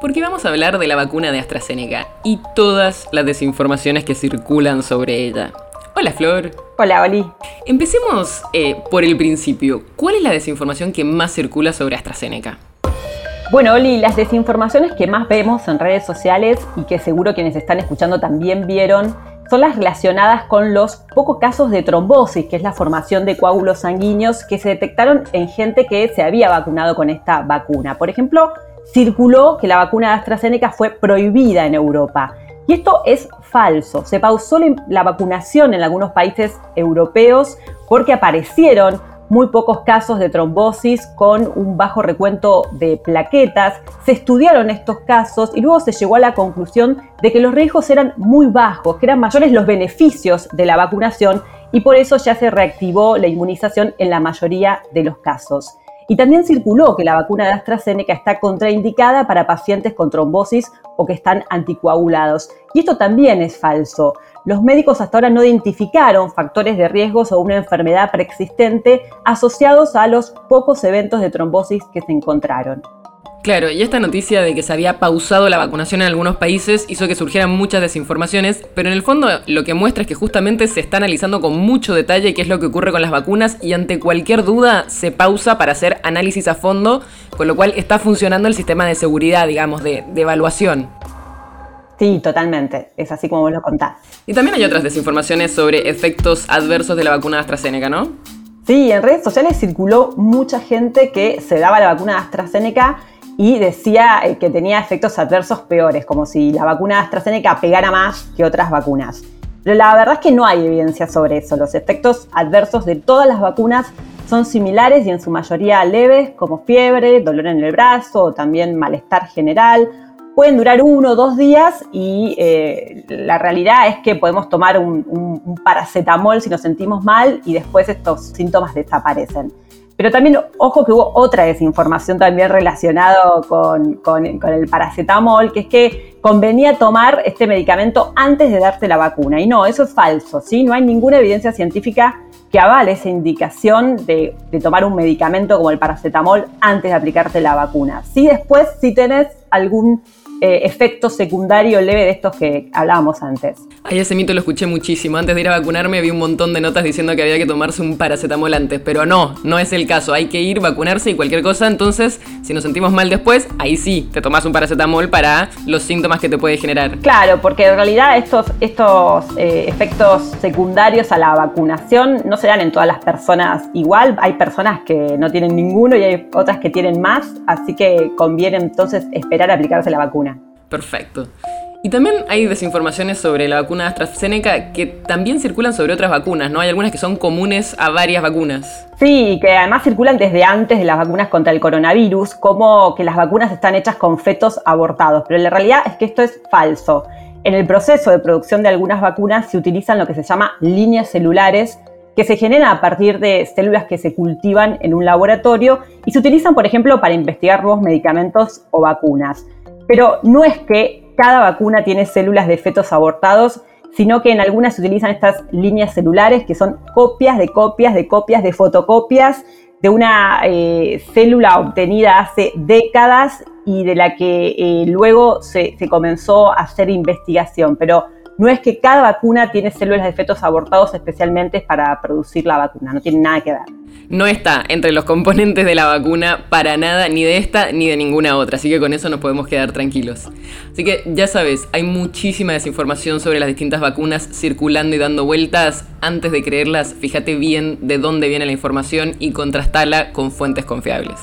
porque vamos a hablar de la vacuna de AstraZeneca y todas las desinformaciones que circulan sobre ella. Hola Flor. Hola Oli. Empecemos eh, por el principio. ¿Cuál es la desinformación que más circula sobre AstraZeneca? Bueno, Oli, las desinformaciones que más vemos en redes sociales y que seguro quienes están escuchando también vieron son las relacionadas con los pocos casos de trombosis, que es la formación de coágulos sanguíneos que se detectaron en gente que se había vacunado con esta vacuna. Por ejemplo, circuló que la vacuna de AstraZeneca fue prohibida en Europa. Y esto es falso. Se pausó la vacunación en algunos países europeos porque aparecieron muy pocos casos de trombosis con un bajo recuento de plaquetas. Se estudiaron estos casos y luego se llegó a la conclusión de que los riesgos eran muy bajos, que eran mayores los beneficios de la vacunación y por eso ya se reactivó la inmunización en la mayoría de los casos. Y también circuló que la vacuna de AstraZeneca está contraindicada para pacientes con trombosis o que están anticoagulados. Y esto también es falso. Los médicos hasta ahora no identificaron factores de riesgos o una enfermedad preexistente asociados a los pocos eventos de trombosis que se encontraron. Claro, y esta noticia de que se había pausado la vacunación en algunos países hizo que surgieran muchas desinformaciones, pero en el fondo lo que muestra es que justamente se está analizando con mucho detalle qué es lo que ocurre con las vacunas y ante cualquier duda se pausa para hacer análisis a fondo, con lo cual está funcionando el sistema de seguridad, digamos, de, evaluación. Sí, totalmente. Es así como vos lo contás. Y también hay otras desinformaciones sobre efectos adversos de la vacuna de AstraZeneca, ¿no? Sí, en redes sociales circuló mucha gente que se daba la vacuna de AstraZeneca y decía eh, que tenía efectos adversos peores, como si la vacuna AstraZeneca pegara más que otras vacunas. Pero la verdad es que no hay evidencia sobre eso. Los efectos adversos de todas las vacunas son similares y en su mayoría leves, como fiebre, dolor en el brazo o también malestar general. Pueden durar uno o dos días y eh, la realidad es que podemos tomar un paracetamol si nos sentimos mal y después estos síntomas desaparecen. Pero también, ojo que hubo otra desinformación también relacionada con, el paracetamol, que es que convenía tomar este medicamento antes de darte la vacuna. Y no, eso es falso, ¿sí? No hay ninguna evidencia científica que avale esa indicación de, de tomar un medicamento como el paracetamol antes de aplicarte la vacuna. Sí, después, si tenés algún eh, efecto secundario leve de estos que hablábamos antes. Ay, ese mito lo escuché muchísimo. Antes de ir a vacunarme vi un montón de notas diciendo que había que tomarse un paracetamol antes, pero no, no es el caso. Hay que ir, vacunarse y cualquier cosa. Entonces, si nos sentimos mal después, ahí sí, te tomas un paracetamol para los síntomas que te puede generar. Claro, porque en realidad estos, estos eh, efectos secundarios a la vacunación no se dan en todas las personas igual. Hay personas que no tienen ninguno y hay otras que tienen más, así que conviene entonces esperar a aplicarse la vacuna. Perfecto. Y también hay desinformaciones sobre la vacuna AstraZeneca que también circulan sobre otras vacunas, ¿no? Hay algunas que son comunes a varias vacunas. Sí, que además circulan desde antes de las vacunas contra el coronavirus, como que las vacunas están hechas con fetos abortados, pero la realidad es que esto es falso. En el proceso de producción de algunas vacunas se utilizan lo que se llama líneas celulares que se generan a partir de células que se cultivan en un laboratorio y se utilizan, por ejemplo, para investigar nuevos medicamentos o vacunas. Pero no es que cada vacuna tiene células de fetos abortados, sino que en algunas se utilizan estas líneas celulares que son copias de copias de copias de fotocopias de una eh, célula obtenida hace décadas y de la que eh, luego se, se, comenzó a hacer investigación. Pero no es que cada vacuna tiene células de fetos abortados especialmente para producir la vacuna, no tiene nada que ver no está entre los componentes de la vacuna para nada, ni de esta ni de ninguna otra. Así que con eso nos podemos quedar tranquilos. Así que ya sabes, hay muchísima desinformación sobre las distintas vacunas circulando y dando vueltas. Antes de creerlas, fíjate bien de dónde viene la información y contrastala con fuentes confiables.